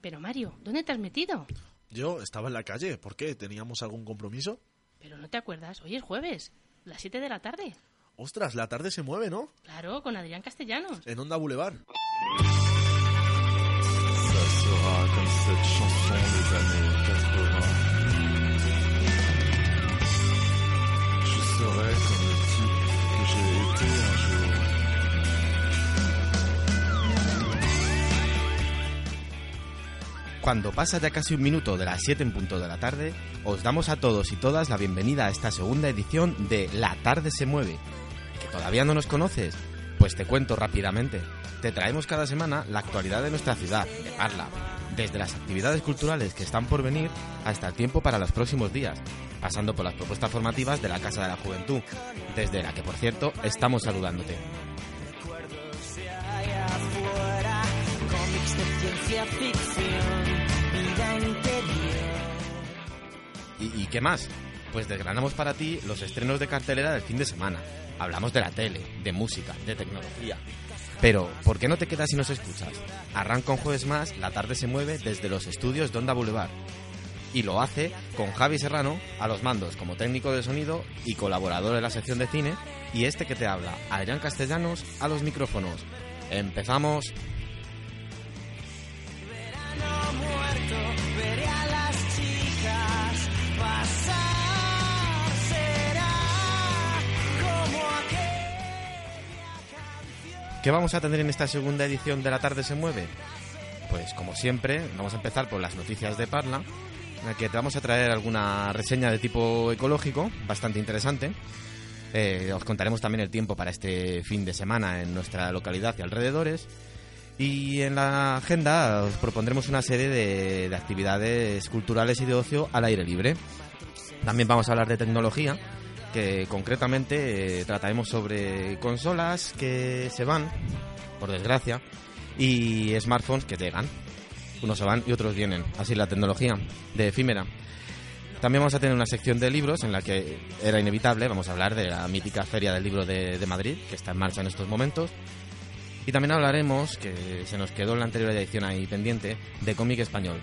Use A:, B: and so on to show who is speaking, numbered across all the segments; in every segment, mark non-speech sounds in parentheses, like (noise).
A: Pero Mario, ¿dónde te has metido?
B: Yo estaba en la calle. ¿Por qué? ¿Teníamos algún compromiso?
A: Pero no te acuerdas, hoy es jueves, las 7 de la tarde.
B: Ostras, la tarde se mueve, ¿no?
A: Claro, con Adrián Castellanos.
B: En Onda Boulevard.
C: Ça sera comme cette chanson des années 80. Je serai comme le type que j'ai été un jour.
D: Cuando pasa ya casi un minuto de las 7 en punto de la tarde, os damos a todos y todas la bienvenida a esta segunda edición de La tarde se mueve. ¿Que todavía no nos conoces? Pues te cuento rápidamente. Te traemos cada semana la actualidad de nuestra ciudad, de Parla, desde las actividades culturales que están por venir hasta el tiempo para los próximos días, pasando por las propuestas formativas de la Casa de la Juventud, desde la que por cierto estamos saludándote. ¿Y, qué más? Pues desgranamos para ti los estrenos de cartelera del fin de semana. Hablamos de la tele, de música, de tecnología. Pero, ¿por qué no te quedas y nos escuchas? Arranca un jueves más, la tarde se mueve desde los estudios de Onda Boulevard. Y lo hace con Javi Serrano a los mandos como técnico de sonido y colaborador de la sección de cine. Y este que te habla, Adrián Castellanos, a los micrófonos. Empezamos.
E: Verano muerto,
D: ¿Qué vamos a tener en esta segunda edición de La tarde se mueve? Pues como siempre, vamos a empezar por las noticias de Parla, en la que te vamos a traer alguna reseña de tipo ecológico, bastante interesante. Eh, os contaremos también el tiempo para este fin de semana en nuestra localidad y alrededores. Y en la agenda os propondremos una serie de, de actividades culturales y de ocio al aire libre. También vamos a hablar de tecnología, que concretamente eh, trataremos sobre consolas que se van, por desgracia, y smartphones que llegan. Unos se van y otros vienen. Así la tecnología de efímera. También vamos a tener una sección de libros en la que era inevitable, vamos a hablar de la mítica Feria del Libro de, de Madrid, que está en marcha en estos momentos. Y también hablaremos, que se nos quedó en la anterior edición ahí pendiente, de cómic español.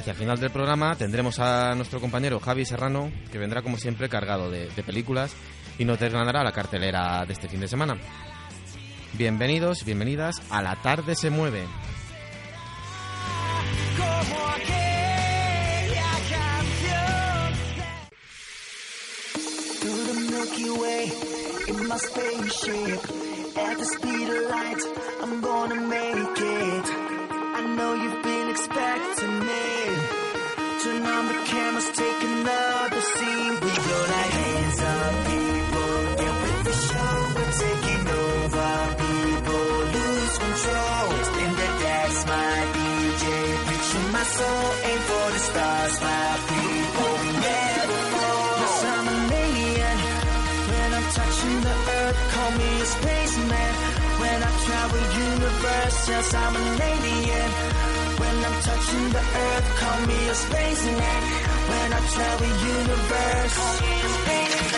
D: Hacia el final del programa tendremos a nuestro compañero Javi Serrano, que vendrá como siempre cargado de, de películas y nos desgranará la cartelera de este fin de semana. Bienvenidos bienvenidas a La Tarde se mueve.
E: Expecting me. Turn on the cameras, take another scene. We go like hands up, people. Get with the show, we're taking over. People lose control. In the dance, my DJ, preaching my soul. Aim for the stars, my people. Never fall. Yes, I'm an alien. When I'm touching the earth, call me a spaceman. When I travel universe, yes, I'm an alien. When I'm touching the earth, call me a spaceman. When I travel universe, call me a.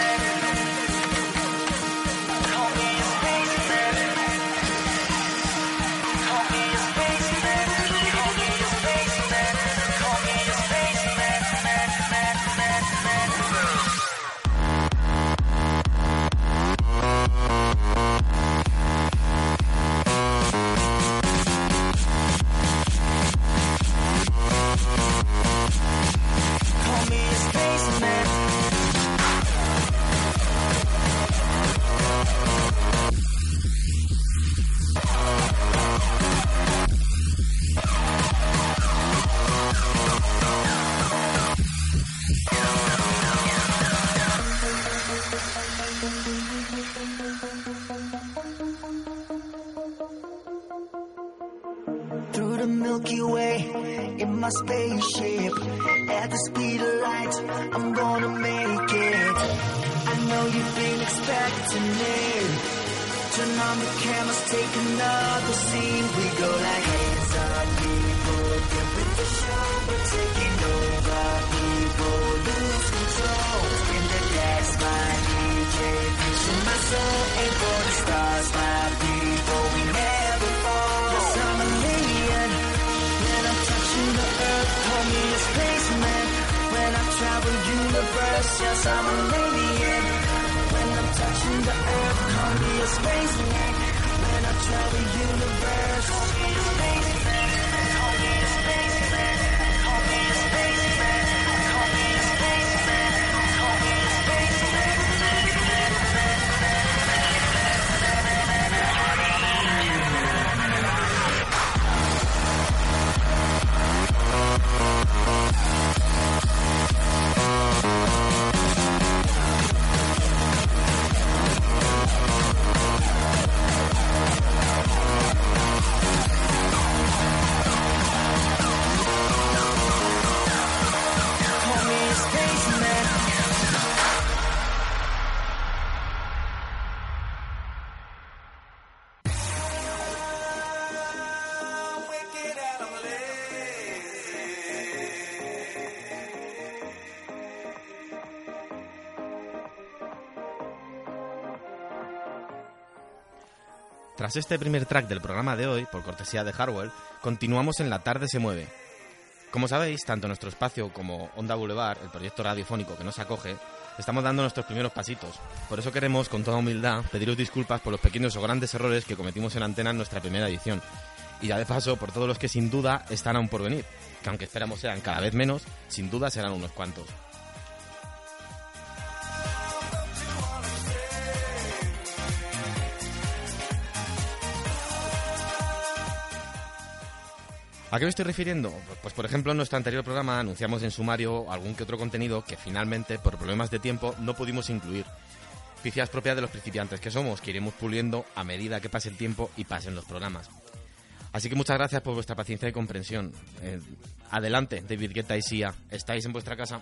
F: Tras este primer track del programa de hoy, por cortesía de Hardwell, continuamos en La Tarde se mueve. Como sabéis, tanto nuestro espacio como Onda Boulevard, el proyecto radiofónico que nos acoge, estamos dando nuestros primeros pasitos. Por eso queremos, con toda humildad, pediros disculpas por los pequeños o grandes errores que cometimos en antena en nuestra primera edición. Y ya de paso, por todos los que sin duda están aún por venir, que aunque esperamos sean cada vez menos, sin duda serán unos cuantos. ¿A qué me estoy refiriendo? Pues por ejemplo en nuestro anterior programa anunciamos en sumario algún que otro contenido que finalmente por problemas de tiempo no pudimos incluir. Pifias propias de los principiantes que somos, que iremos puliendo a medida que pase el tiempo y pasen los programas. Así que muchas gracias por vuestra paciencia y comprensión. Eh, adelante, David Guetta y Sia. ¿Estáis en vuestra casa?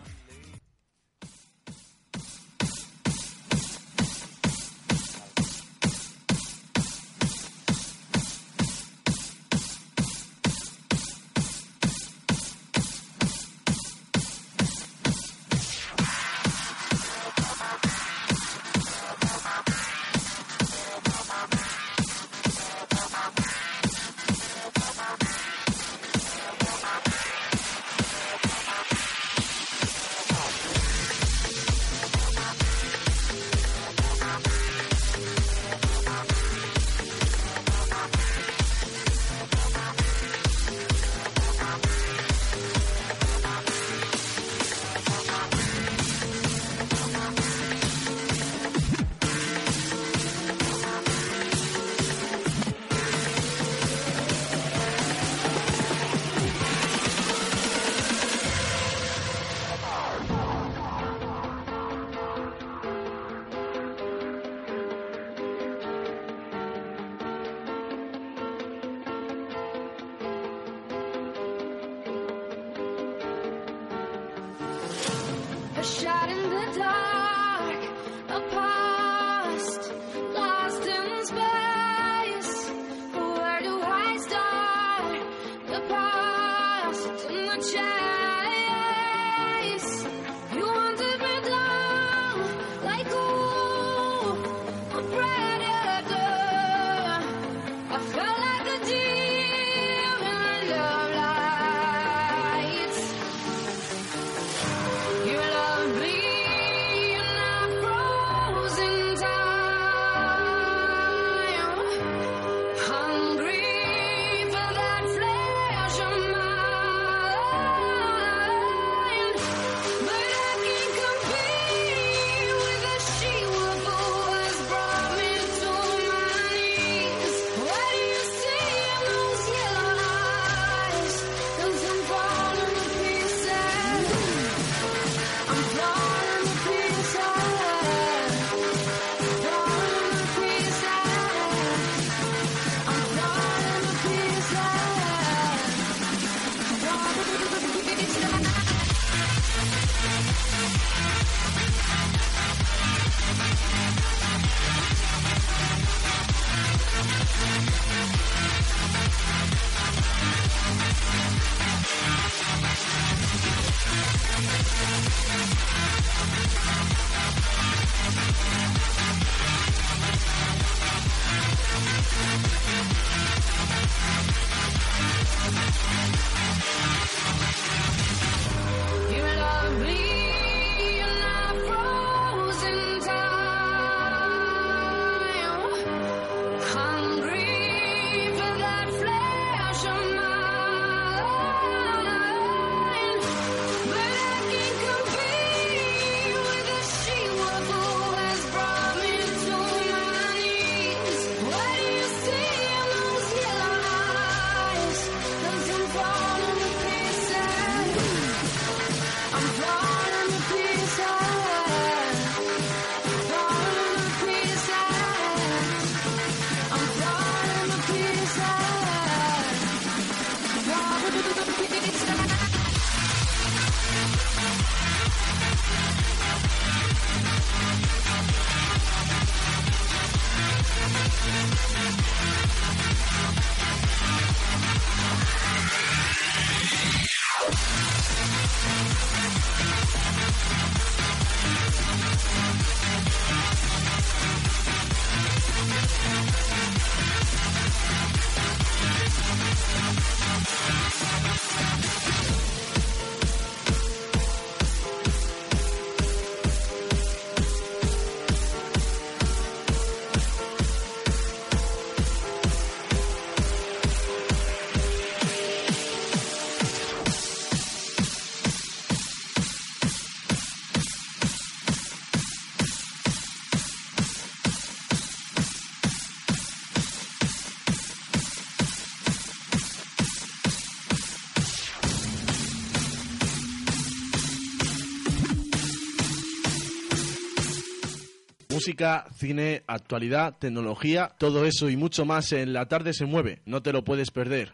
B: Música, cine, actualidad, tecnología, todo eso y mucho más en La tarde se mueve. No te lo puedes perder.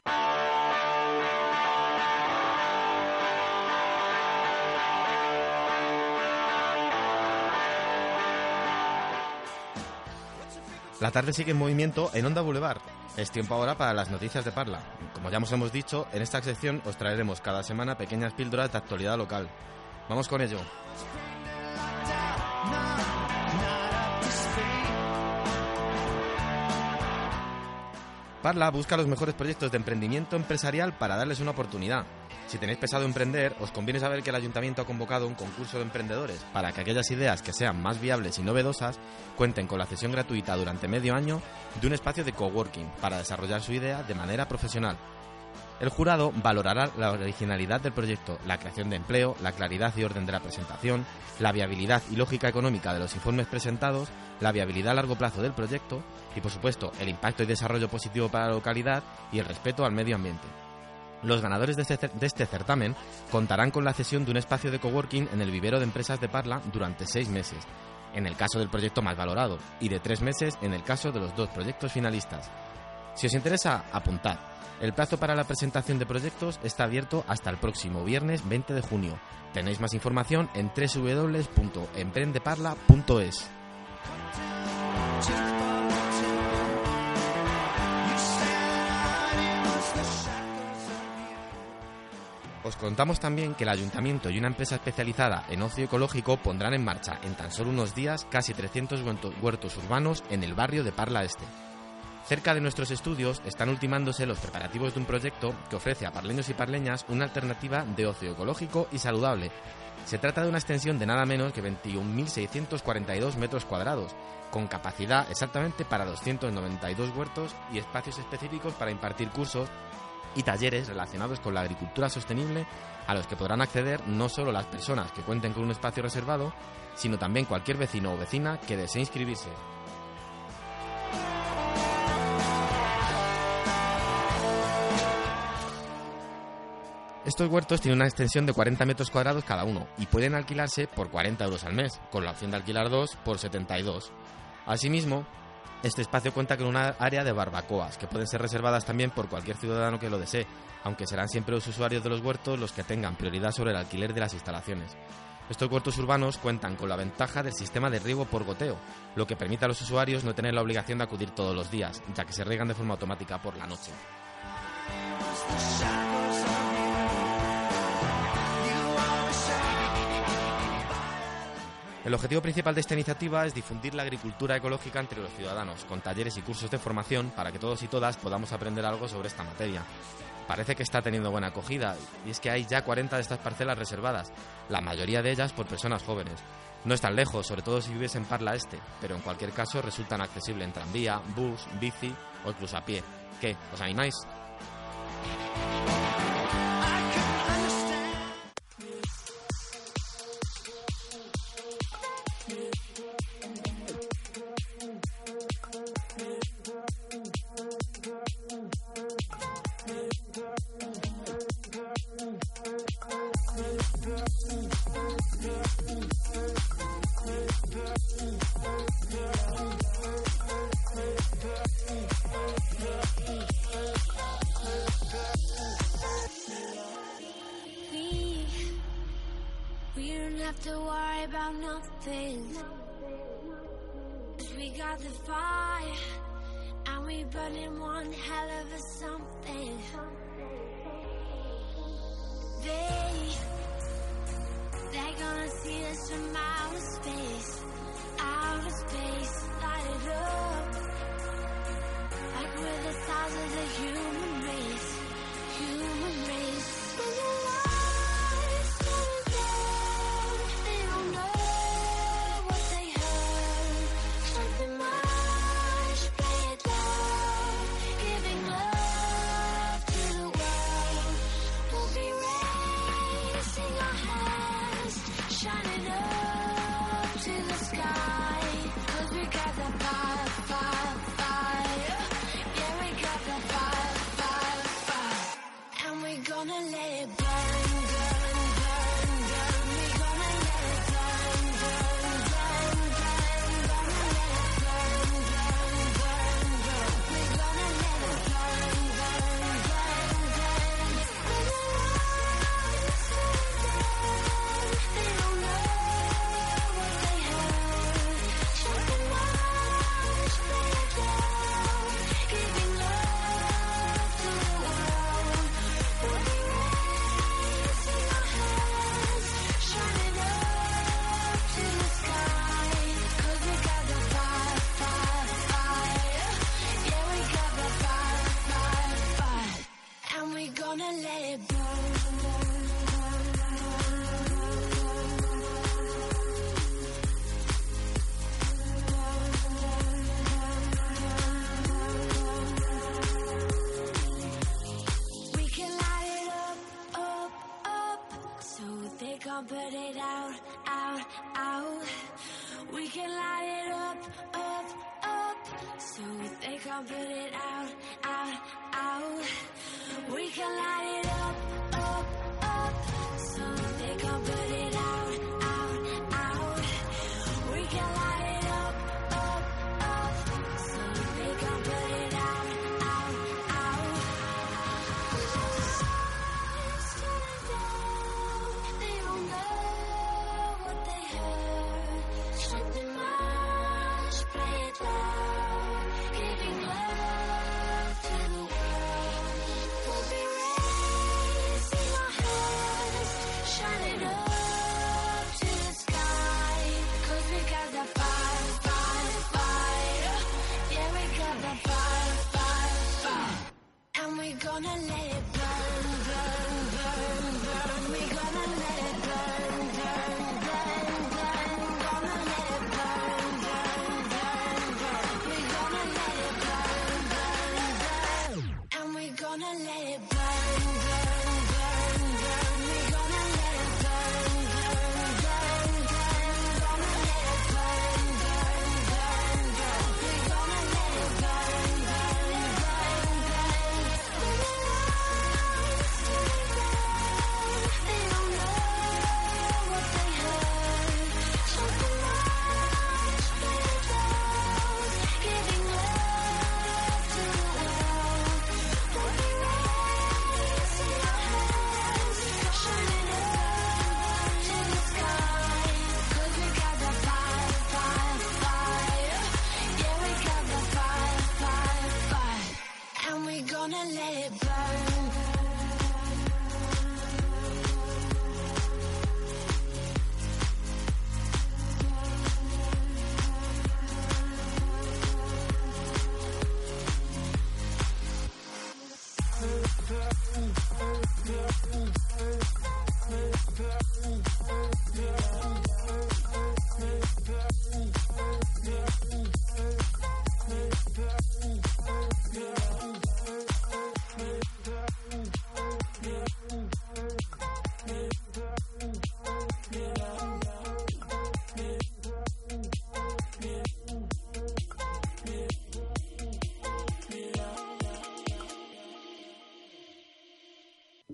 D: La tarde sigue en movimiento en Onda Boulevard. Es tiempo ahora para las noticias de Parla. Como ya os hemos dicho, en esta sección os traeremos cada semana pequeñas píldoras de actualidad local. Vamos con ello. Parla busca los mejores proyectos de emprendimiento empresarial para darles una oportunidad. Si tenéis pensado emprender, os conviene saber que el ayuntamiento ha convocado un concurso de emprendedores para que aquellas ideas que sean más viables y novedosas cuenten con la cesión gratuita durante medio año de un espacio de coworking para desarrollar su idea de manera profesional. El jurado valorará la originalidad del proyecto, la creación de empleo, la claridad y orden de la presentación, la viabilidad y lógica económica de los informes presentados, la viabilidad a largo plazo del proyecto y, por supuesto, el impacto y desarrollo positivo para la localidad y el respeto al medio ambiente. Los ganadores de este, este certamen contarán con la cesión de un espacio de coworking en el vivero de empresas de Parla durante seis meses, en el caso del proyecto más valorado, y de tres meses en el caso de los dos proyectos finalistas. Si os interesa, apuntad. El plazo para la presentación de proyectos está abierto hasta el próximo viernes 20 de junio. Tenéis más información en www.emprendeparla.es. Os contamos también que el ayuntamiento y una empresa especializada en ocio ecológico pondrán en marcha en tan solo unos días casi 300 huerto- huertos urbanos en el barrio de Parla Este. Cerca de nuestros estudios están ultimándose los preparativos de un proyecto que ofrece a parleños y parleñas una alternativa de ocio ecológico y saludable. Se trata de una extensión de nada menos que 21.642 metros cuadrados, con capacidad exactamente para 292 huertos y espacios específicos para impartir cursos y talleres relacionados con la agricultura sostenible a los que podrán acceder no solo las personas que cuenten con un espacio reservado, sino también cualquier vecino o vecina que desee inscribirse. Estos huertos tienen una extensión de 40 metros cuadrados cada uno y pueden alquilarse por 40 euros al mes, con la opción de alquilar dos por 72. Asimismo, este espacio cuenta con una área de barbacoas, que pueden ser reservadas también por cualquier ciudadano que lo desee, aunque serán siempre los usuarios de los huertos los que tengan prioridad sobre el alquiler de las instalaciones. Estos huertos urbanos cuentan con la ventaja del sistema de riego por goteo, lo que permite a los usuarios no tener la obligación de acudir todos los días, ya que se riegan de forma automática por la noche. El objetivo principal de esta iniciativa es difundir la agricultura ecológica entre los ciudadanos, con talleres y cursos de formación para que todos y todas podamos aprender algo sobre esta materia. Parece que está teniendo buena acogida, y es que hay ya 40 de estas parcelas reservadas, la mayoría de ellas por personas jóvenes. No están lejos, sobre todo si vives en Parla Este, pero en cualquier caso resultan accesibles en tranvía, bus, bici o incluso a pie. ¿Qué? ¿Os animáis?
G: have to worry about nothing. Cause we got the fire, and we burning one hell of a something. They, they're gonna see us from outer space, outer space, light it up.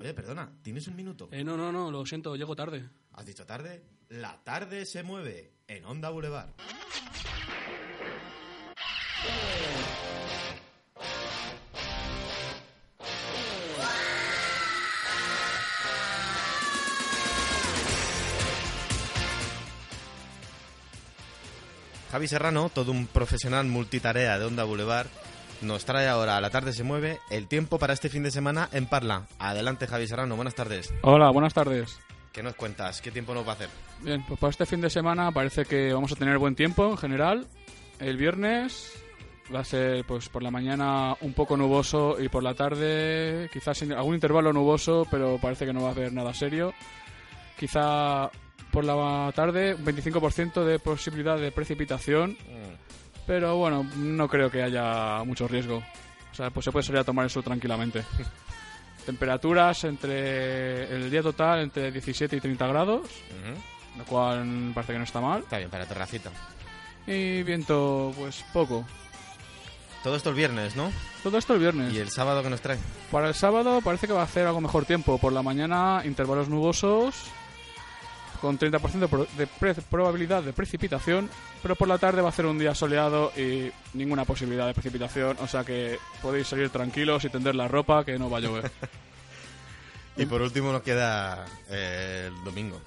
D: Oye, perdona, ¿tienes un minuto?
H: Eh, no, no, no, lo siento, llego tarde.
D: ¿Has dicho tarde? La tarde se mueve en Onda Boulevard. Javi Serrano, todo un profesional multitarea de Onda Boulevard, nos trae ahora la tarde se mueve el tiempo para este fin de semana en Parla. Adelante, Javi Serrano, buenas tardes.
H: Hola, buenas tardes.
D: ¿Qué nos cuentas? ¿Qué tiempo nos va a hacer?
H: Bien, pues para este fin de semana parece que vamos a tener buen tiempo en general. El viernes va a ser pues por la mañana un poco nuboso y por la tarde quizás algún intervalo nuboso, pero parece que no va a haber nada serio. Quizá por la tarde un 25% de posibilidad de precipitación, pero bueno, no creo que haya mucho riesgo. O sea, pues se puede salir a tomar eso tranquilamente. Temperaturas entre el día total entre 17 y 30 grados,
D: Ujú.
H: lo cual parece que no está mal.
D: Está bien, para terracita.
H: Y viento, pues poco.
D: Todo esto el viernes, ¿no?
H: Todo esto el viernes.
D: ¿Y el sábado que nos trae?
H: Para el sábado parece que va a hacer algo mejor tiempo. Por la mañana, intervalos nubosos, con 30% de, probabilidad de precipitación. Pero por la tarde va a ser un día soleado y ninguna posibilidad de precipitación. O sea que podéis salir tranquilos y tender la ropa, que no va a llover. (laughs)
D: Y por último nos queda eh, el domingo.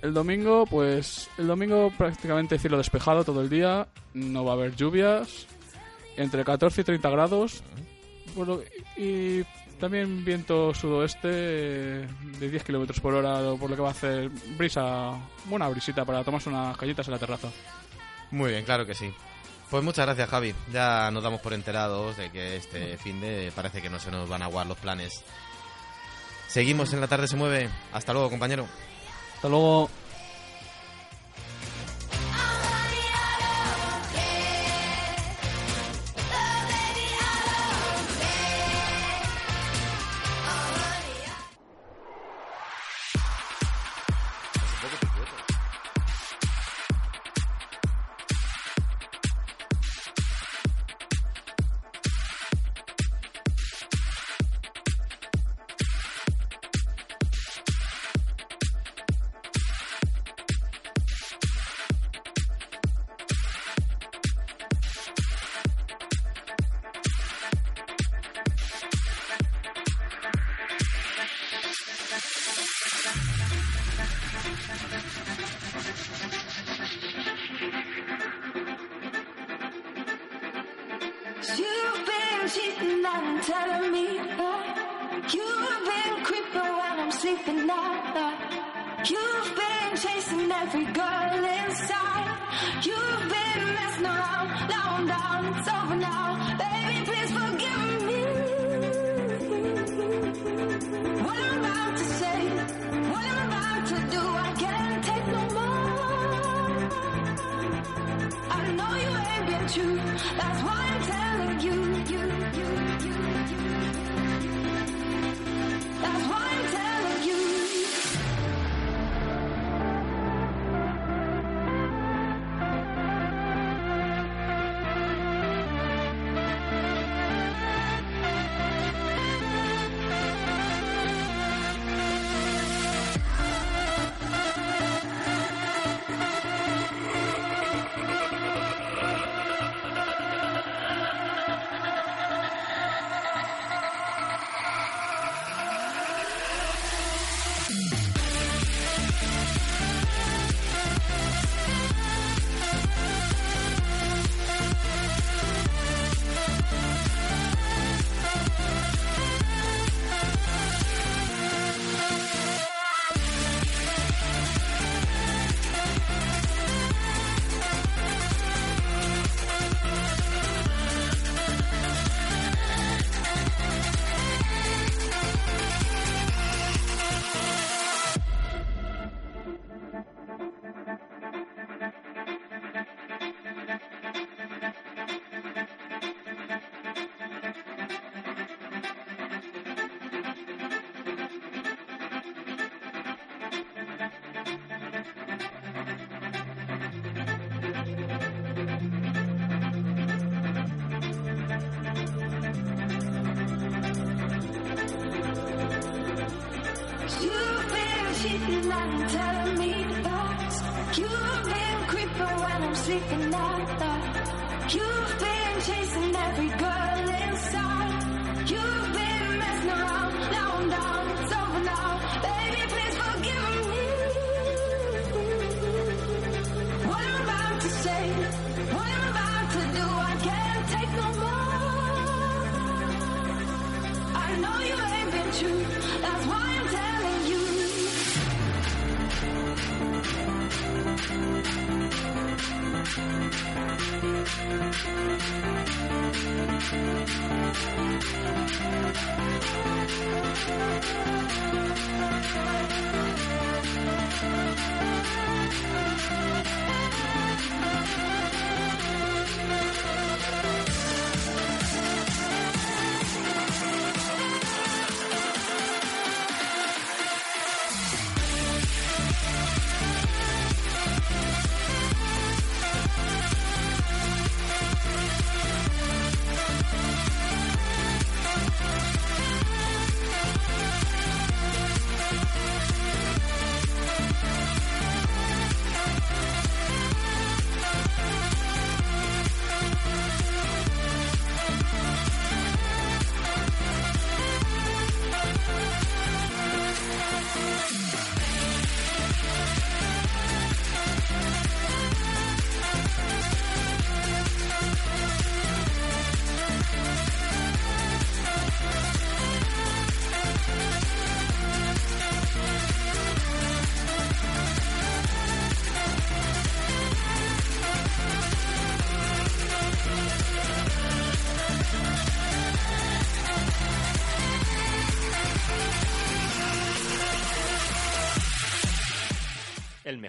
H: El domingo, pues el domingo prácticamente cielo despejado todo el día, no va a haber lluvias, entre 14 y 30 grados, bueno, y también viento sudoeste eh, de 10 kilómetros por hora, por lo que va a hacer brisa, buena brisita para tomarse unas callitas en la terraza.
D: Muy bien, claro que sí. Pues muchas gracias, Javi. Ya nos damos por enterados de que este fin de parece que no se nos van a aguar los planes. Seguimos en la tarde se mueve. Hasta luego, compañero.
H: Hasta luego.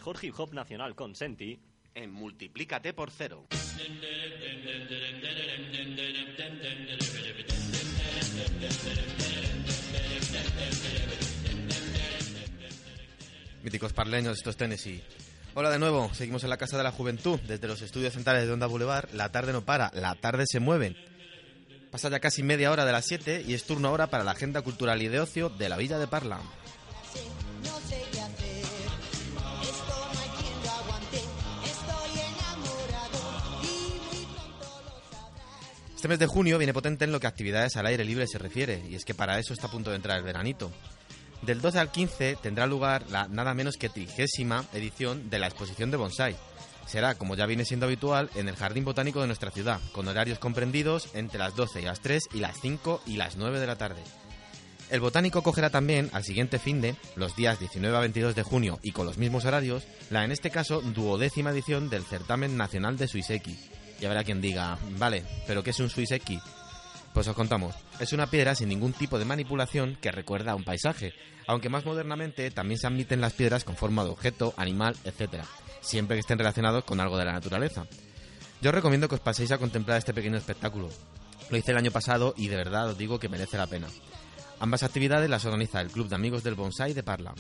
I: Mejor hip hop nacional con Senti.
D: En Multiplícate por cero. Míticos parleños, estos Tennessee. Hola de nuevo, seguimos en la Casa de la Juventud, desde los estudios centrales de Onda Boulevard. La tarde no para, la tarde se mueve. Pasa ya casi media hora de las 7 y es turno ahora para la agenda cultural y de ocio de la Villa de Parla. Este mes de junio viene potente en lo que actividades al aire libre se refiere, y es que para eso está a punto de entrar el veranito. Del 12 al 15 tendrá lugar la nada menos que trigésima edición de la exposición de bonsai. Será, como ya viene siendo habitual, en el Jardín Botánico de nuestra ciudad, con horarios comprendidos entre las 12 y las 3 y las 5 y las 9 de la tarde. El Botánico cogerá también, al siguiente fin de, los días 19 a 22 de junio y con los mismos horarios, la en este caso duodécima edición del Certamen Nacional de Suiseki. Y habrá quien diga, vale, ¿pero qué es un Suiseki? Pues os contamos, es una piedra sin ningún tipo de manipulación que recuerda a un paisaje, aunque más modernamente también se admiten las piedras con forma de objeto, animal, etc., siempre que estén relacionados con algo de la naturaleza. Yo os recomiendo que os paséis a contemplar este pequeño espectáculo. Lo hice el año pasado y de verdad os digo que merece la pena. Ambas actividades las organiza el Club de Amigos del Bonsai de Parla.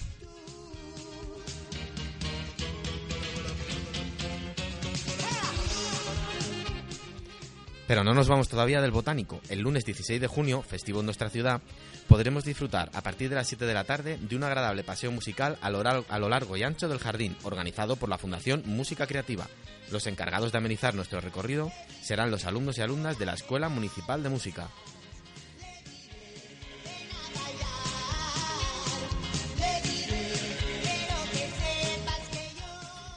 D: Pero no nos vamos todavía del botánico. El lunes 16 de junio, festivo en nuestra ciudad, podremos disfrutar a partir de las 7 de la tarde de un agradable paseo musical a lo, largo y ancho del jardín, organizado por la Fundación Música Creativa. Los encargados de amenizar nuestro recorrido serán los alumnos y alumnas de la Escuela Municipal de Música.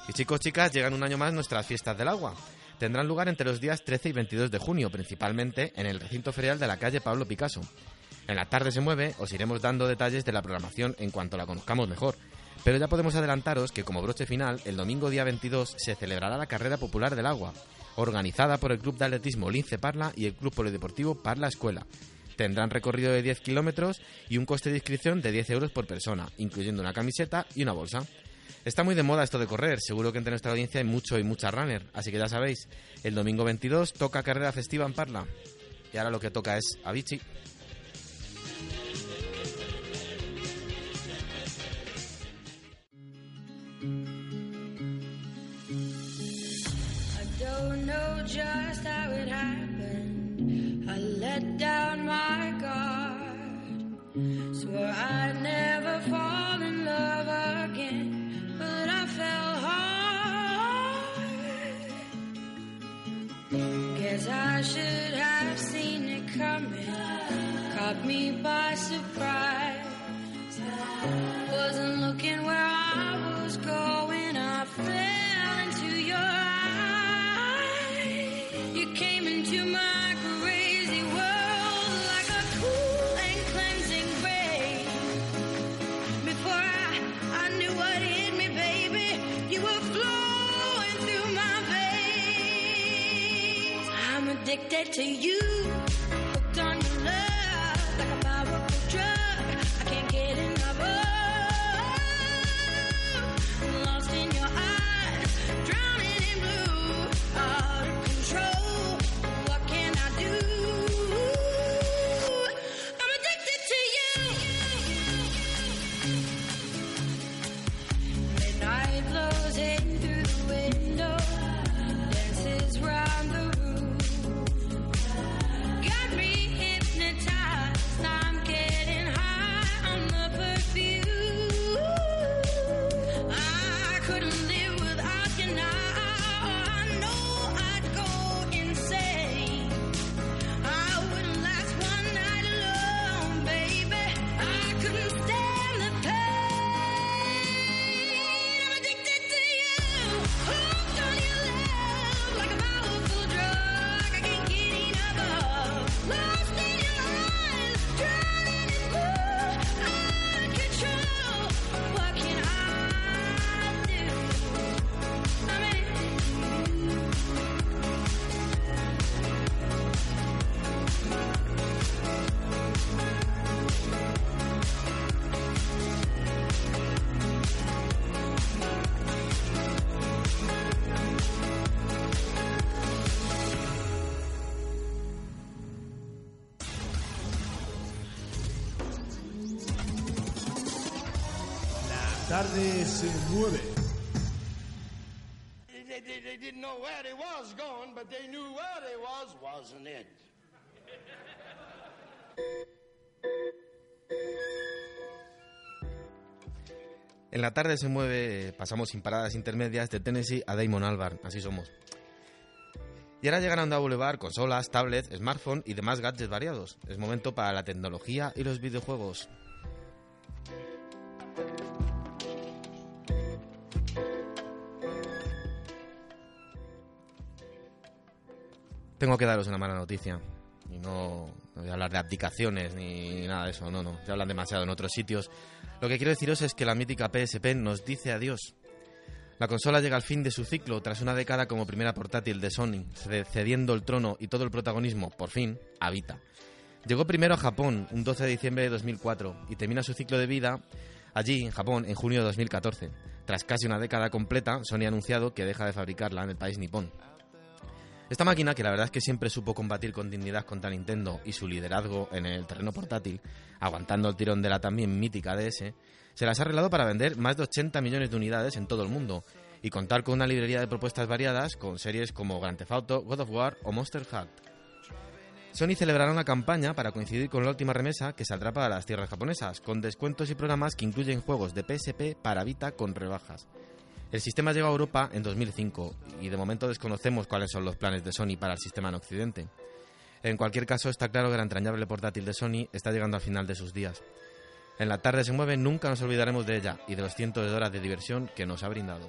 D: Y chicos, chicas, llegan un año más nuestras fiestas del agua. Tendrán lugar entre los días 13 y 22 de junio, principalmente en el recinto ferial de la calle Pablo Picasso. En la tarde se mueve, os iremos dando detalles de la programación en cuanto la conozcamos mejor. Pero ya podemos adelantaros que como broche final, el domingo día 22 se celebrará la Carrera Popular del Agua, organizada por el Club de Atletismo Lince Parla y el Club Polideportivo Parla Escuela. Tendrán recorrido de 10 kilómetros y un coste de inscripción de 10 euros por persona, incluyendo una camiseta y una bolsa. Está muy de moda esto de correr, seguro que entre nuestra audiencia hay mucho y mucha runner, así que ya sabéis, el domingo 22 toca carrera festiva en Parla. Y ahora lo que toca es Avicii.
F: Should have seen it coming. Caught me by surprise. Addicted to you.
B: Tarde se mueve.
J: They, they, they didn't know where they was going, but they knew where they was, wasn't it?
D: En la tarde se mueve, eh, pasamos sin paradas intermedias de Tennessee a Damon Albarn, así somos. Y ahora llegan a Onda Boulevard consolas, tablets, smartphone y demás gadgets variados. Es momento para la tecnología y los videojuegos. Tengo que daros una mala noticia. Y no, no voy a hablar de abdicaciones ni nada de eso, no, no. Ya hablan demasiado en otros sitios. Lo que quiero deciros es que la mítica PSP nos dice adiós. La consola llega al fin de su ciclo tras una década como primera portátil de Sony, ce- cediendo el trono y todo el protagonismo, por fin, a Vita. Llegó primero a Japón un 12 de diciembre de 2004 y termina su ciclo de vida allí, en Japón, en junio de 2014. Tras casi una década completa, Sony ha anunciado que deja de fabricarla en el país nipón. Esta máquina, que la verdad es que siempre supo combatir con dignidad contra Nintendo y su liderazgo en el terreno portátil, aguantando el tirón de la también mítica DS, se las ha arreglado para vender más de 80 millones de unidades en todo el mundo y contar con una librería de propuestas variadas con series como Grand Theft Auto, God of War o Monster Heart. Sony celebrará una campaña para coincidir con la última remesa que saldrá para las tierras japonesas, con descuentos y programas que incluyen juegos de PSP para Vita con rebajas. El sistema llegó a Europa en 2005 y de momento desconocemos cuáles son los planes de Sony para el sistema en Occidente. En cualquier caso, está claro que la entrañable portátil de Sony está llegando al final de sus días. En la tarde se mueve, nunca nos olvidaremos de ella y de los cientos de horas de diversión que nos ha brindado.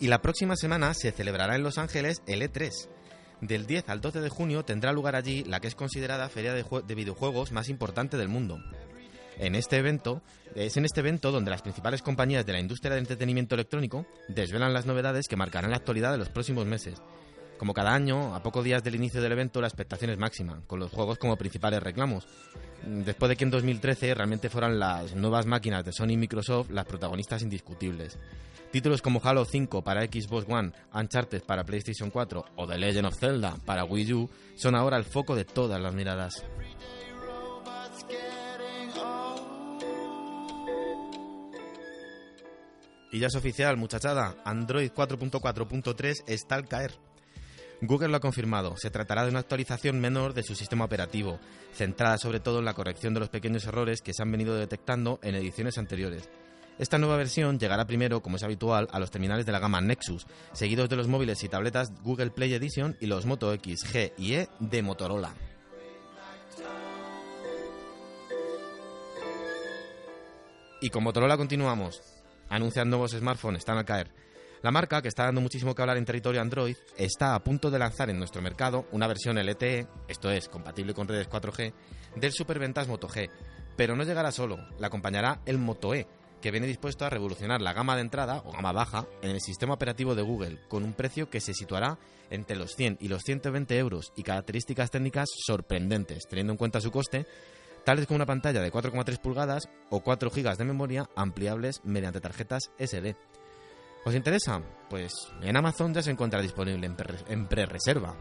D: Y la próxima semana se celebrará en Los Ángeles el E3. Del 10 al 12 de junio tendrá lugar allí la que es considerada feria de, jue- de videojuegos más importante del mundo. En este evento, es en este evento donde las principales compañías de la industria del entretenimiento electrónico desvelan las novedades que marcarán la actualidad de los próximos meses. Como cada año, a pocos días del inicio del evento la expectación es máxima, con los juegos como principales reclamos. Después de que en 2013 realmente fueran las nuevas máquinas de Sony y Microsoft las protagonistas indiscutibles. Títulos como Halo 5 para Xbox One, Uncharted para PlayStation 4 o The Legend of Zelda para Wii U son ahora el foco de todas las miradas. Y ya es oficial, muchachada, Android 4.4.3 está al caer. Google lo ha confirmado, se tratará de una actualización menor de su sistema operativo, centrada sobre todo en la corrección de los pequeños errores que se han venido detectando en ediciones anteriores. Esta nueva versión llegará primero, como es habitual, a los terminales de la gama Nexus, seguidos de los móviles y tabletas Google Play Edition y los Moto X, G y E de Motorola. Y con Motorola continuamos. Anuncian nuevos smartphones, están al caer. La marca, que está dando muchísimo que hablar en territorio Android, está a punto de lanzar en nuestro mercado una versión LTE, esto es, compatible con redes 4G, del superventas Moto G. Pero no llegará solo, la acompañará el Moto E, que viene dispuesto a revolucionar la gama de entrada o gama baja en el sistema operativo de Google, con un precio que se situará entre los 100 y los 120 euros y características técnicas sorprendentes, teniendo en cuenta su coste, tales como una pantalla de 4,3 pulgadas o 4 GB de memoria ampliables mediante tarjetas SD. ¿Os interesa? Pues en Amazon ya se encuentra disponible en pre- en pre-reserva.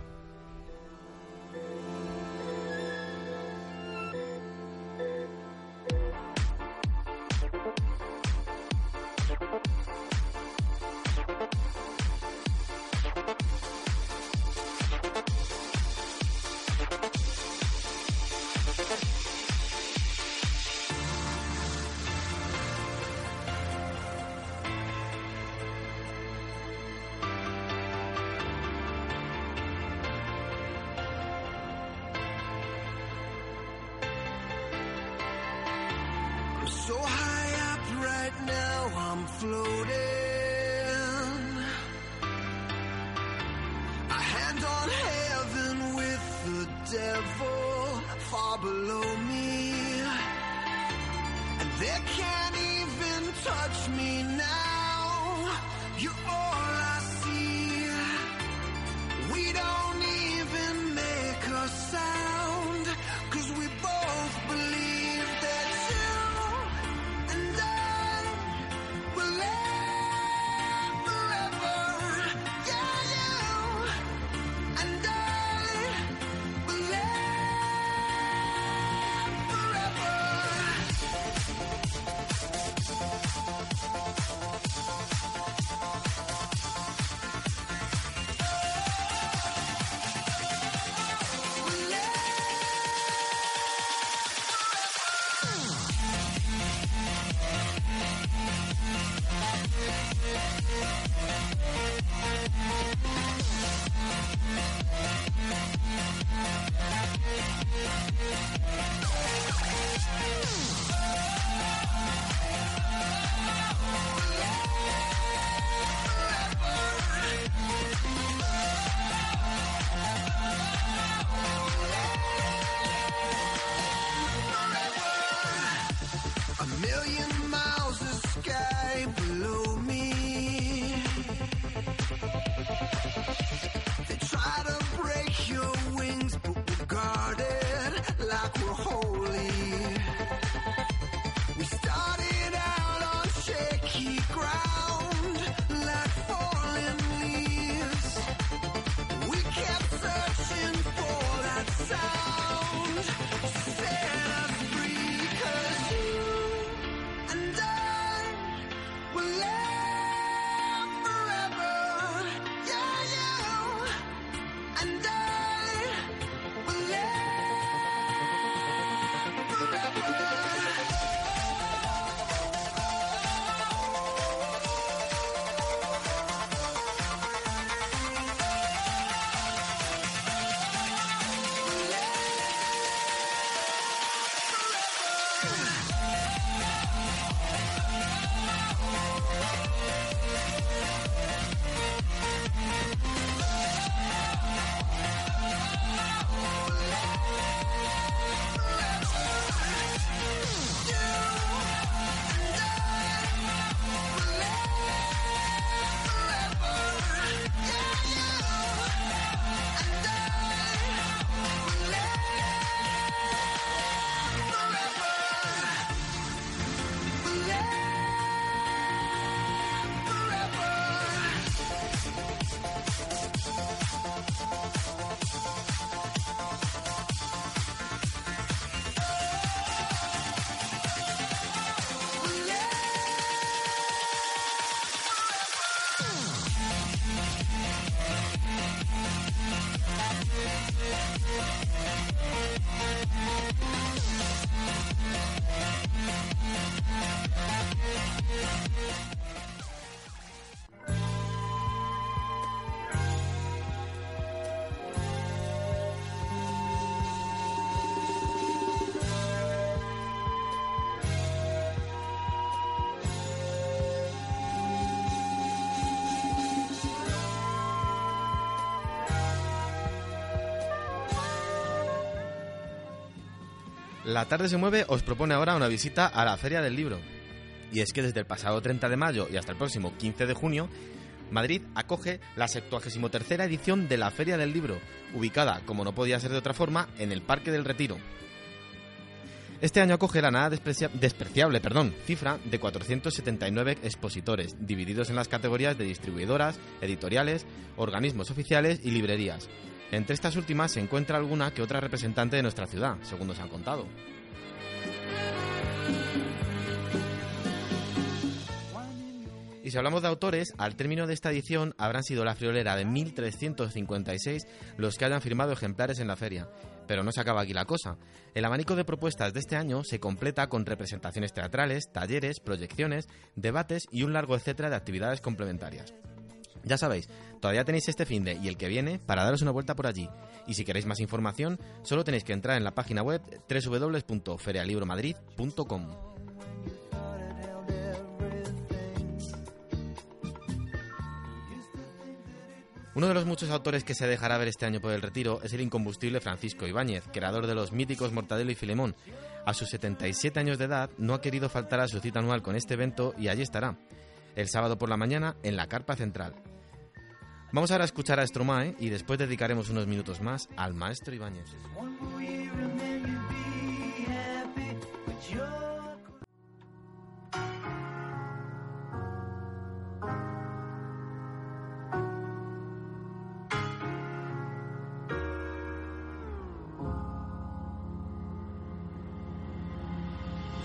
K: Sky below me.
D: La tarde se mueve os propone ahora una visita a la Feria del Libro. Y es que desde el pasado 30 de mayo y hasta el próximo 15 de junio, Madrid acoge la 73 edición de la Feria del Libro, ubicada, como no podía ser de otra forma, en el Parque del Retiro. Este año acoge la nada desprecia- despreciable perdón, cifra de 479 expositores, divididos en las categorías de distribuidoras, editoriales, organismos oficiales y librerías. Entre estas últimas se encuentra alguna que otra representante de nuestra ciudad, según nos han contado. Y si hablamos de autores, al término de esta edición habrán sido la friolera de 1356 los que hayan firmado ejemplares en la feria. Pero no se acaba aquí la cosa. El abanico de propuestas de este año se completa con representaciones teatrales, talleres, proyecciones, debates y un largo etcétera de actividades complementarias. Ya sabéis, todavía tenéis este fin de y el que viene para daros una vuelta por allí. Y si queréis más información, solo tenéis que entrar en la página web www.ferialibromadrid.com. Uno de los muchos autores que se dejará ver este año por el retiro es el incombustible Francisco Ibáñez, creador de los míticos Mortadelo y Filemón. A sus 77 años de edad no ha querido faltar a su cita anual con este evento y allí estará, el sábado por la mañana en la carpa central. Vamos ahora a escuchar a Stromae y después dedicaremos unos minutos más al maestro Ibáñez.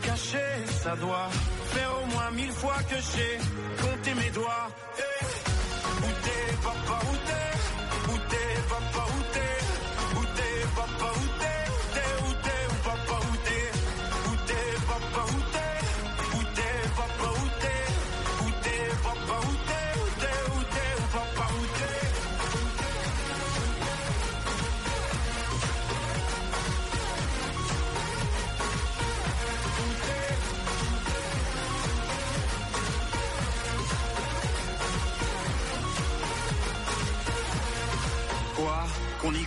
L: caché Ça doit faire au moins mille fois que j'ai compté mes doigts. Eh, papa,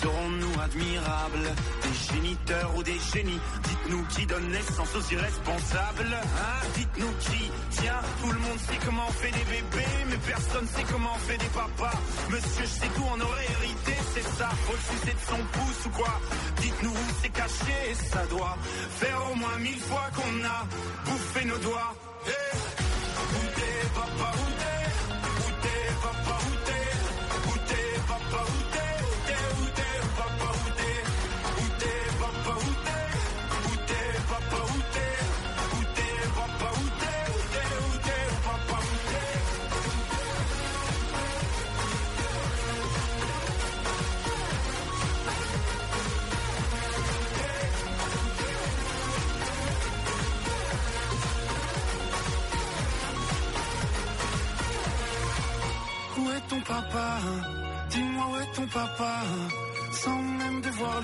L: Serons-nous admirables? Des géniteurs ou des génies? Dites-nous qui donne naissance aux irresponsables Hein? Dites-nous qui? Tiens, tout le monde sait comment on fait des bébés Mais personne sait comment on fait des papas. Monsieur, je sais tout, on aurait hérité, c'est ça. Faut de son pouce ou quoi? Dites-nous où c'est caché, ça doit Faire au moins mille fois qu'on a bouffé nos doigts. Eh, Où t'es, papa, où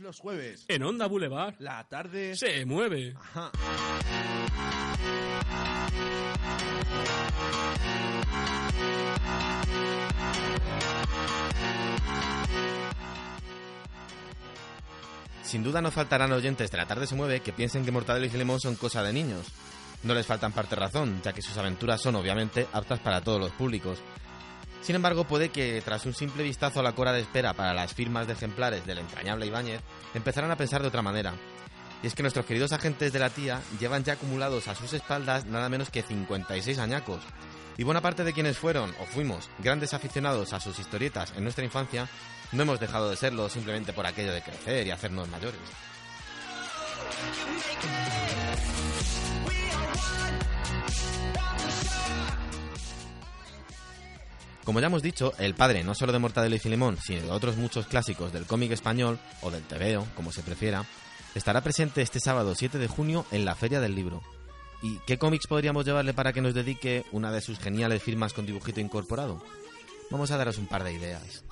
B: los jueves.
H: En Onda Boulevard.
B: La tarde
H: se mueve.
D: Sin duda no faltarán oyentes de La Tarde se mueve que piensen que Mortadelo y Filemón son cosa de niños. No les faltan parte razón, ya que sus aventuras son obviamente aptas para todos los públicos, sin embargo, puede que tras un simple vistazo a la cora de espera para las firmas de ejemplares del entrañable Ibáñez, empezaran a pensar de otra manera. Y es que nuestros queridos agentes de la tía llevan ya acumulados a sus espaldas nada menos que 56 añacos. Y buena parte de quienes fueron, o fuimos, grandes aficionados a sus historietas en nuestra infancia, no hemos dejado de serlo simplemente por aquello de crecer y hacernos mayores. Como ya hemos dicho, el padre no solo de Mortadelo y Filemón, sino de otros muchos clásicos del cómic español, o del tebeo, como se prefiera, estará presente este sábado 7 de junio en la Feria del Libro. ¿Y qué cómics podríamos llevarle para que nos dedique una de sus geniales firmas con dibujito incorporado? Vamos a daros un par de ideas.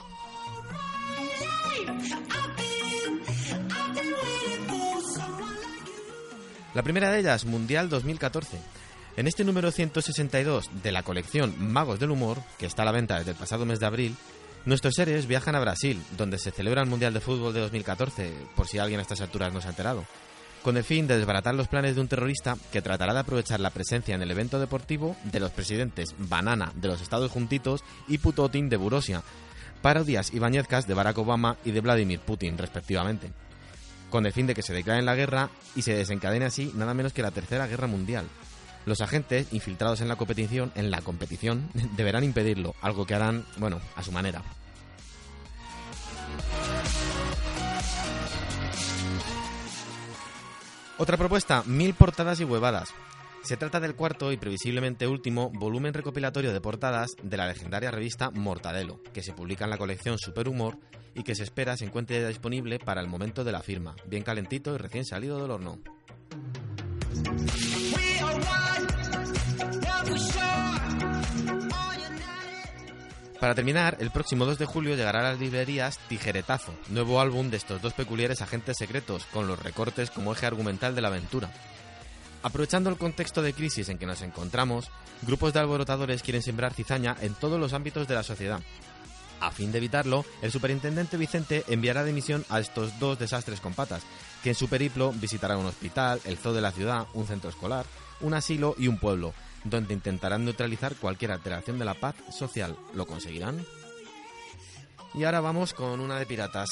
D: La primera de ellas, Mundial 2014. En este número 162 de la colección Magos del Humor, que está a la venta desde el pasado mes de abril, nuestros seres viajan a Brasil, donde se celebra el Mundial de Fútbol de 2014, por si alguien a estas alturas no se ha enterado, con el fin de desbaratar los planes de un terrorista que tratará de aprovechar la presencia en el evento deportivo de los presidentes Banana de los Estados Juntitos y Putotin de Burosia, parodias y bañezcas de Barack Obama y de Vladimir Putin, respectivamente, con el fin de que se declaren la guerra y se desencadene así nada menos que la Tercera Guerra Mundial. Los agentes infiltrados en la competición, en la competición, (laughs) deberán impedirlo, algo que harán, bueno, a su manera. Otra propuesta, mil portadas y huevadas. Se trata del cuarto y previsiblemente último volumen recopilatorio de portadas de la legendaria revista Mortadelo, que se publica en la colección Superhumor y que se espera se encuentre disponible para el momento de la firma, bien calentito y recién salido del horno. Para terminar, el próximo 2 de julio llegará a las librerías Tijeretazo, nuevo álbum de estos dos peculiares agentes secretos, con los recortes como eje argumental de la aventura. Aprovechando el contexto de crisis en que nos encontramos, grupos de alborotadores quieren sembrar cizaña en todos los ámbitos de la sociedad. A fin de evitarlo, el superintendente Vicente enviará de misión a estos dos desastres con patas, que en su periplo visitarán un hospital, el zoo de la ciudad, un centro escolar, un asilo y un pueblo, donde intentarán neutralizar cualquier alteración de la paz social. ¿Lo conseguirán? Y ahora vamos con una de piratas.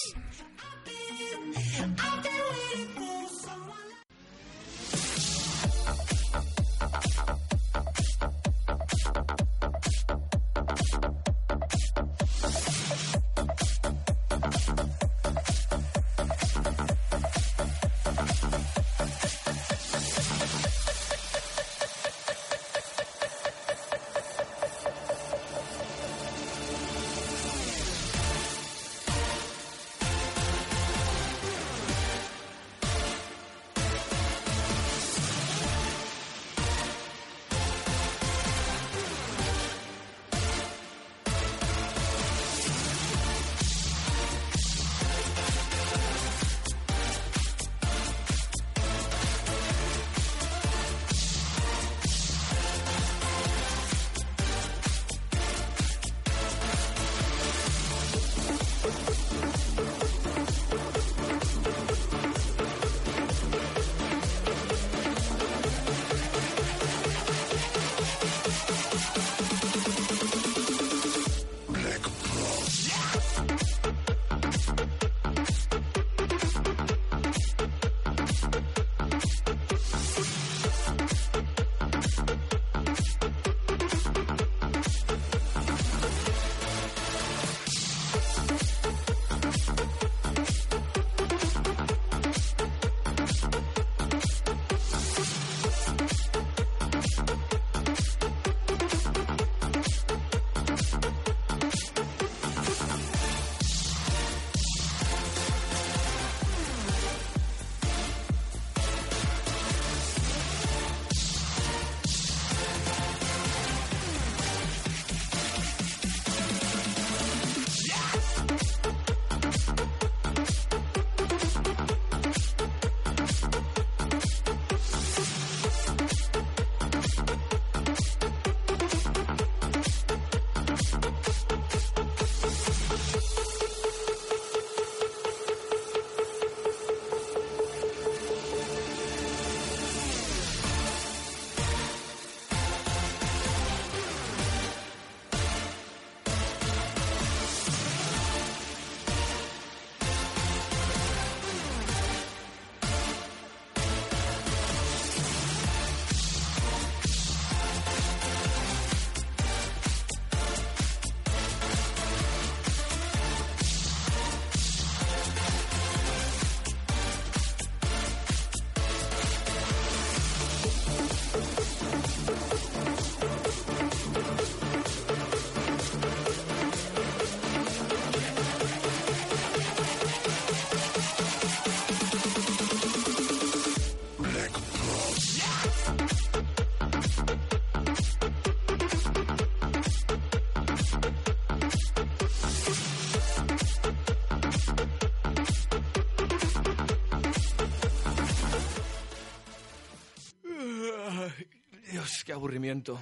M: Aburrimiento.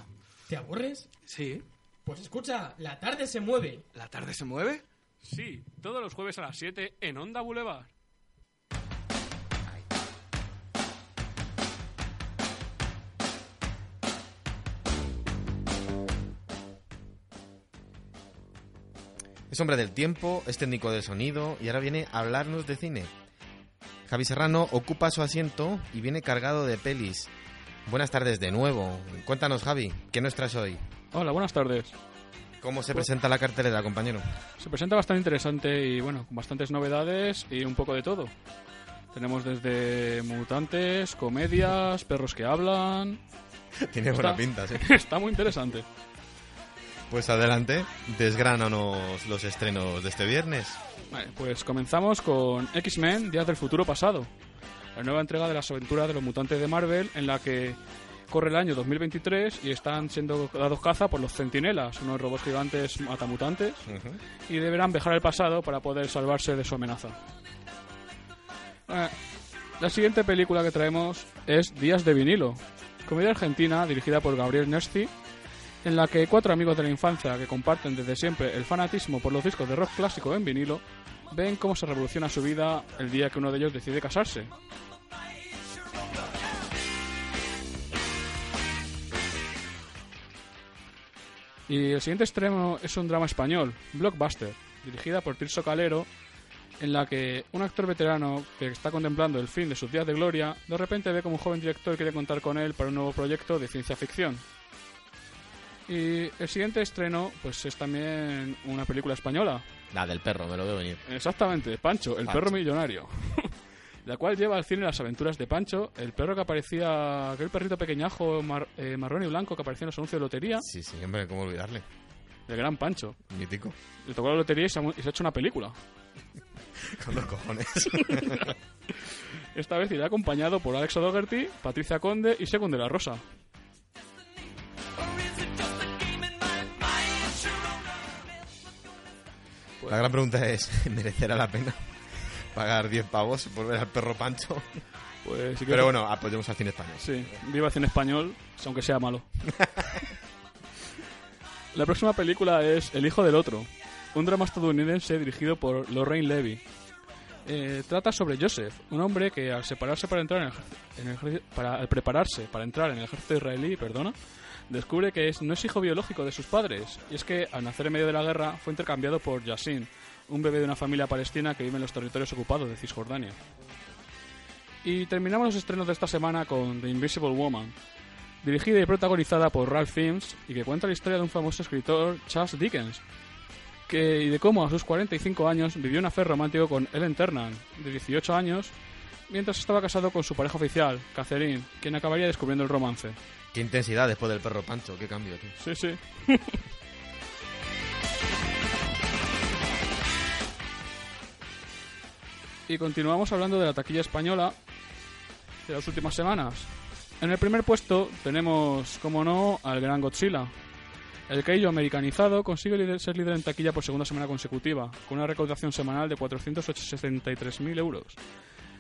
N: ¿Te aburres?
M: Sí.
N: Pues escucha, la tarde se mueve.
M: ¿La tarde se mueve?
H: Sí, todos los jueves a las 7 en Onda Boulevard.
D: Es hombre del tiempo, es técnico de sonido y ahora viene a hablarnos de cine. Javi Serrano ocupa su asiento y viene cargado de pelis. Buenas tardes de nuevo. Cuéntanos, Javi, ¿qué nos traes hoy?
H: Hola, buenas tardes.
D: ¿Cómo se
H: Pues-
D: presenta la cartelera, compañero?
H: Se presenta bastante interesante y bueno, con bastantes novedades y un poco de todo. Tenemos desde mutantes, comedias, (laughs) perros que hablan.
D: Tiene buena pinta, sí. (laughs)
H: Está muy interesante.
D: Pues adelante, desgránanos los estrenos de este viernes.
H: Vale, pues comenzamos con X-Men, Días del Futuro Pasado. La nueva entrega de las aventuras de los mutantes de Marvel en la que corre el año 2023 y están siendo dados caza por los Centinelas, unos robots gigantes matamutantes, y deberán viajar al pasado para poder salvarse de su amenaza. Eh, la siguiente película que traemos es Días de vinilo, comedia argentina dirigida por Gabriel Nersti, en la que cuatro amigos de la infancia que comparten desde siempre el fanatismo por los discos de rock clásico en vinilo ven cómo se revoluciona su vida el día que uno de ellos decide casarse. Y el siguiente extremo es un drama español, Blockbuster, dirigida por Tirso Calero, en la que un actor veterano que está contemplando el fin de sus días de gloria, de repente ve como un joven director quiere contar con él para un nuevo proyecto de ciencia ficción. Y el siguiente estreno, pues es también una película española.
D: La del perro, me lo veo venir.
H: Exactamente, Pancho, el
D: Pancho.
H: perro millonario. (laughs) la cual lleva al cine las aventuras de Pancho, el perro que aparecía, aquel perrito pequeñajo mar- eh, marrón y blanco que aparecía en los anuncios de lotería.
D: Sí, sí, hombre, ¿cómo olvidarle?
H: El gran Pancho.
D: Mítico.
H: Le tocó la lotería y se ha, mu- y se ha hecho una película. (laughs)
D: Con los cojones. (laughs)
H: Esta vez irá acompañado por Alex O'Dougherty, Patricia Conde y Según de la Rosa.
D: La gran pregunta es, (laughs) ¿merecerá la pena pagar 10 pavos por ver al perro Pancho?
H: Pues, sí que-
D: Pero bueno, apoyemos al cine español.
H: Sí, viva el cine español, aunque sea malo. (laughs) La próxima película es El hijo del otro, un drama estadounidense dirigido por Lorraine Levy. Eh, trata sobre Joseph, un hombre que al separarse para entrar en el, en el para, al prepararse para entrar en el ejército israelí, perdona, descubre que es, no es hijo biológico de sus padres, y es que al nacer en medio de la guerra fue intercambiado por Yassin, un bebé de una familia palestina que vive en los territorios ocupados de Cisjordania. Y terminamos los estrenos de esta semana con The Invisible Woman, dirigida y protagonizada por Ralph Fiennes y que cuenta la historia de un famoso escritor, Charles Dickens, que, y de cómo a sus 45 años vivió un affair romántico con Ellen Ternan, de 18 años, mientras estaba casado con su pareja oficial, Catherine, quien acabaría descubriendo el romance.
D: Qué intensidad después del perro Pancho, qué cambio, tío.
H: Sí, sí. (laughs) y continuamos hablando de la taquilla española de las últimas semanas. En el primer puesto tenemos, como no, al gran Godzilla. El Keijo americanizado consigue ser líder en taquilla por segunda semana consecutiva, con una recaudación semanal de 463.000 euros.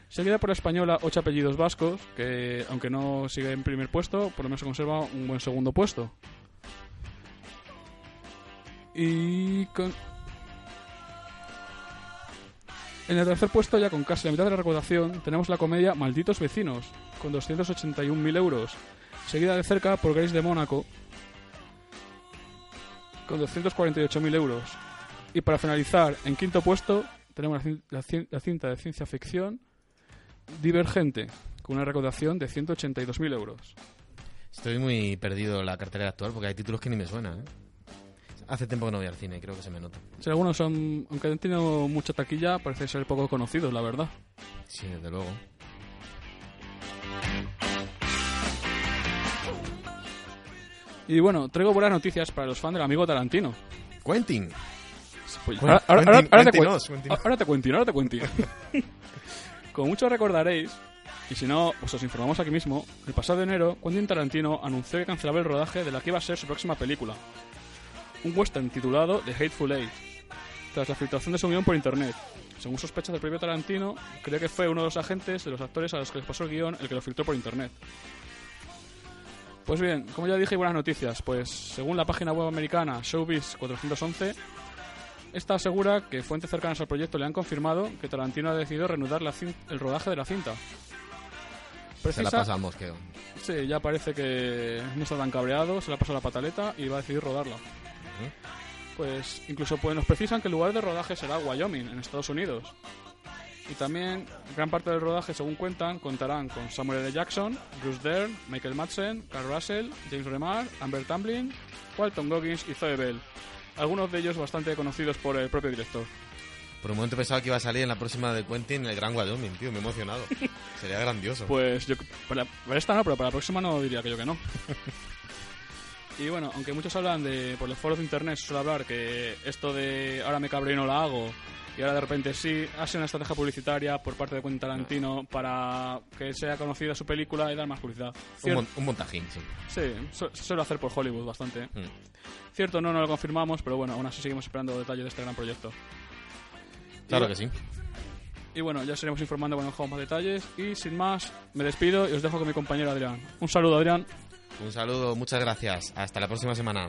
H: Seguida por la española Ocho Apellidos Vascos, que aunque no sigue en primer puesto, por lo menos se conserva un buen segundo puesto. Y con... En el tercer puesto, ya con casi la mitad de la recaudación, tenemos la comedia Malditos Vecinos, con 281.000 euros, seguida de cerca por Grace de Mónaco, con 248.000 euros. Y para finalizar, en quinto puesto, tenemos la cinta de ciencia ficción Divergente, con una recaudación de 182.000 euros.
D: Estoy muy perdido en la cartelera actual porque hay títulos que ni me suenan, ¿eh? Hace tiempo que no voy al cine, creo que se me nota.
H: Si algunos son, aunque han tenido mucha taquilla, parece ser poco conocidos, la verdad.
D: Sí, desde luego.
H: Y bueno, traigo buenas noticias para los fans del amigo Tarantino.
D: Quentin.
H: Pues,
D: Cuen-
H: ahora, ahora-
D: Quentin-
H: ahora- te
D: cuéntinos,
H: cuen-
D: cuéntinos.
H: ahora te cuento, ahora te cuento. (laughs) Como muchos recordaréis, y si no, pues os informamos aquí mismo, el pasado enero, Quentin Tarantino anunció que cancelaba el rodaje de la que iba a ser su próxima película. Un western titulado The Hateful Eight, tras la filtración de su guion por internet. Según sospechas del propio Tarantino, cree que fue uno de los agentes de los actores a los que les pasó el guion el que lo filtró por internet. Pues bien, como ya dije, buenas noticias. Pues según la página web americana Showbiz 411, esta asegura que fuentes cercanas al proyecto le han confirmado que Tarantino ha decidido reanudar la el rodaje de la cinta.
D: Se la pasa al mosqueo.
H: Sí, ya parece que no está tan cabreado, se le ha pasado la pataleta y va a decidir rodarla. Pues incluso pues, nos precisan que el lugar de rodaje será Wyoming, en Estados Unidos. Y también gran parte del rodaje, según cuentan, contarán con Samuel L. Jackson, Bruce Dern, Michael Madsen, Carl Russell, James Remar, Amber Tamblyn, Walton Goggins y Zoe Bell. Algunos de ellos bastante conocidos por el propio director.
D: Por un momento pensaba que iba a salir en la próxima de Quentin en el Gran Wyoming, tío. Me he emocionado. (laughs) Sería grandioso.
H: Pues yo para, para esta no, pero para la próxima no diría que yo que no. (laughs) y bueno, aunque muchos hablan de por los foros de internet suele hablar que esto de ahora me cabreo y no la hago y ahora de repente sí ha sido una estrategia publicitaria por parte de Quentin Tarantino para que sea conocida su película y dar más publicidad.
D: un,
H: Cier-
D: mon- un montajín, sí.
H: Sí, su- se suele hacer por Hollywood bastante.
D: Mm.
H: Cierto, no, no lo confirmamos, pero bueno, aún así seguimos esperando detalles de este gran proyecto.
D: Claro
H: Y-
D: que sí.
H: Y bueno, ya seremos informando cuando dejamos más detalles. Y sin más, me despido y os dejo con mi compañero Adrián. Un saludo, Adrián.
D: Un saludo, muchas gracias. Hasta la próxima semana.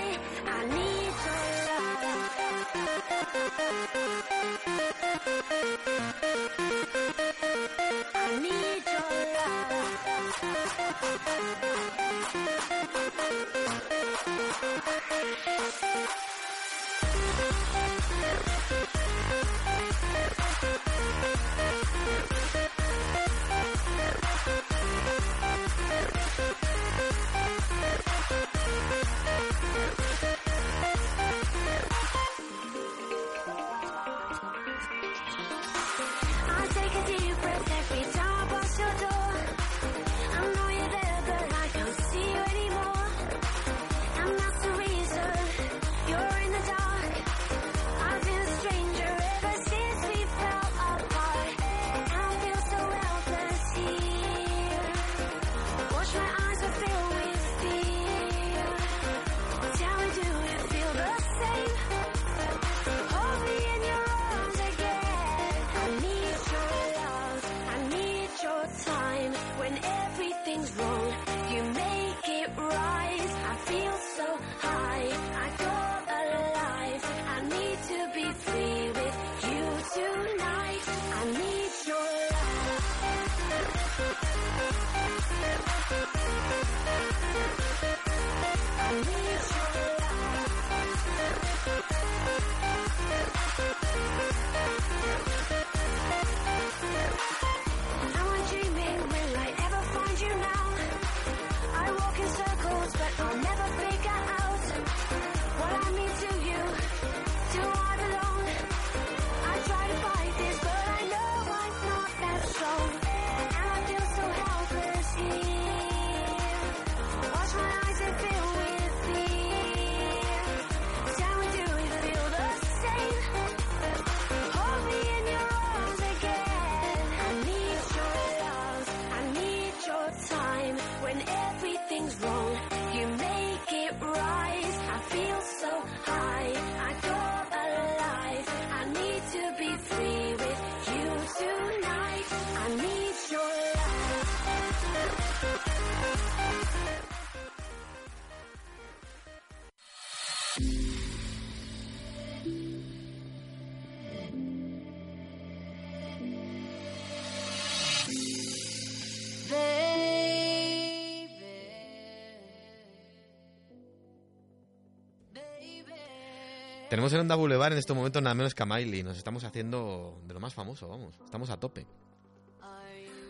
D: Tenemos en Onda Boulevard en estos momentos nada menos que a Miley. Nos estamos haciendo de lo más famoso, vamos. Estamos a tope.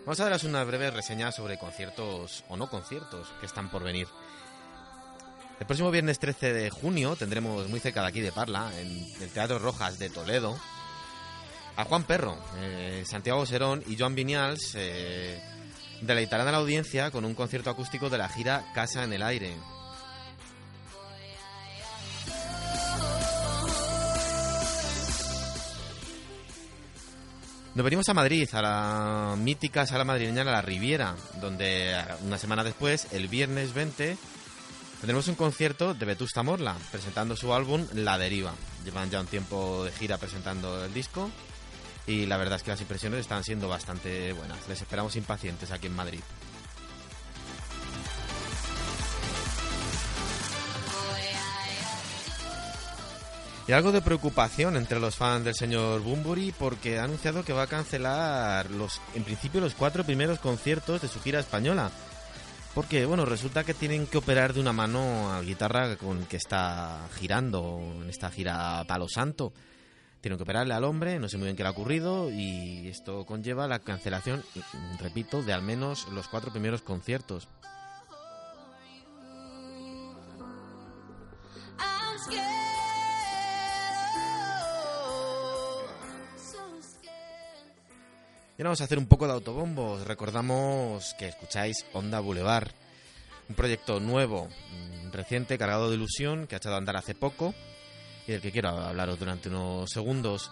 D: Vamos a daros una breve reseña sobre conciertos o no conciertos que están por venir. El próximo viernes 13 de junio tendremos muy cerca de aquí de Parla, en el Teatro Rojas de Toledo, a Juan Perro, eh, Santiago Serón y Joan Viñals eh, deleitarán a la audiencia con un concierto acústico de la gira Casa en el Aire. Nos venimos a Madrid, a la mítica sala madrileña La Riviera, donde una semana después, el viernes 20, tendremos un concierto de Vetusta Morla, presentando su álbum La Deriva. Llevan ya un tiempo de gira presentando el disco y la verdad es que las impresiones están siendo bastante buenas. Les esperamos impacientes aquí en Madrid. Y algo de preocupación entre los fans del señor Bumburi porque ha anunciado que va a cancelar los, en principio los cuatro primeros conciertos de su gira española. Porque, bueno, resulta que tienen que operar de una mano a guitarra con que está girando en esta gira Palo Santo. Tienen que operarle al hombre, no sé muy bien qué le ha ocurrido y esto conlleva la cancelación, repito, de al menos los cuatro primeros conciertos. Y vamos a hacer un poco de autobombos. Recordamos que escucháis Onda Boulevard, un proyecto nuevo, mm, reciente, cargado de ilusión, que ha echado a andar hace poco y del que quiero hablaros durante unos segundos.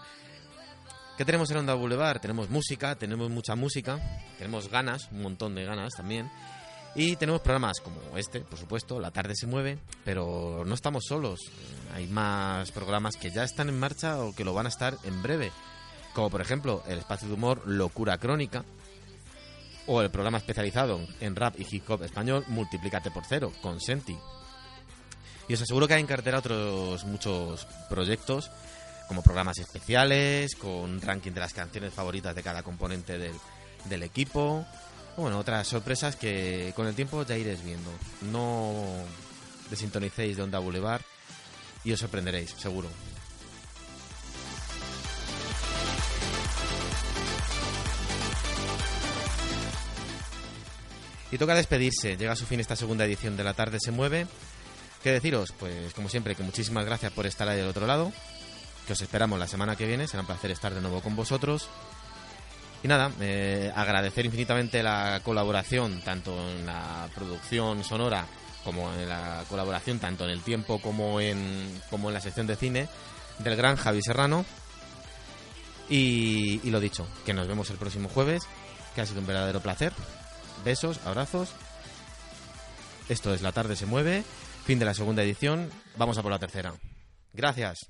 D: ¿Qué tenemos en Onda Boulevard? Tenemos música, tenemos mucha música, tenemos ganas, un montón de ganas también. Y tenemos programas como este, por supuesto, La tarde se mueve, pero no estamos solos. Hay más programas que ya están en marcha o que lo van a estar en breve. Como por ejemplo el espacio de humor Locura Crónica. O el programa especializado en rap y hip hop español Multiplícate por cero, con Senti. Y os aseguro que hay en cartera otros muchos proyectos, como programas especiales, con ranking de las canciones favoritas de cada componente del, del equipo. O bueno, otras sorpresas que con el tiempo ya iréis viendo. No desintonicéis de Onda Boulevard y os sorprenderéis, seguro. Y toca despedirse. Llega a su fin esta segunda edición de La Tarde se mueve. ¿Qué deciros? Pues como siempre, que muchísimas gracias por estar ahí del otro lado. Que os esperamos la semana que viene. Será un placer estar de nuevo con vosotros. Y nada, eh, agradecer infinitamente la colaboración, tanto en la producción sonora como en la colaboración, tanto en el tiempo como en, como en la sección de cine, del gran Javi Serrano. Y, y lo dicho, que nos vemos el próximo jueves, que ha sido un verdadero placer. Besos, abrazos. Esto es La tarde se mueve, fin de la segunda edición, vamos a por la tercera. Gracias.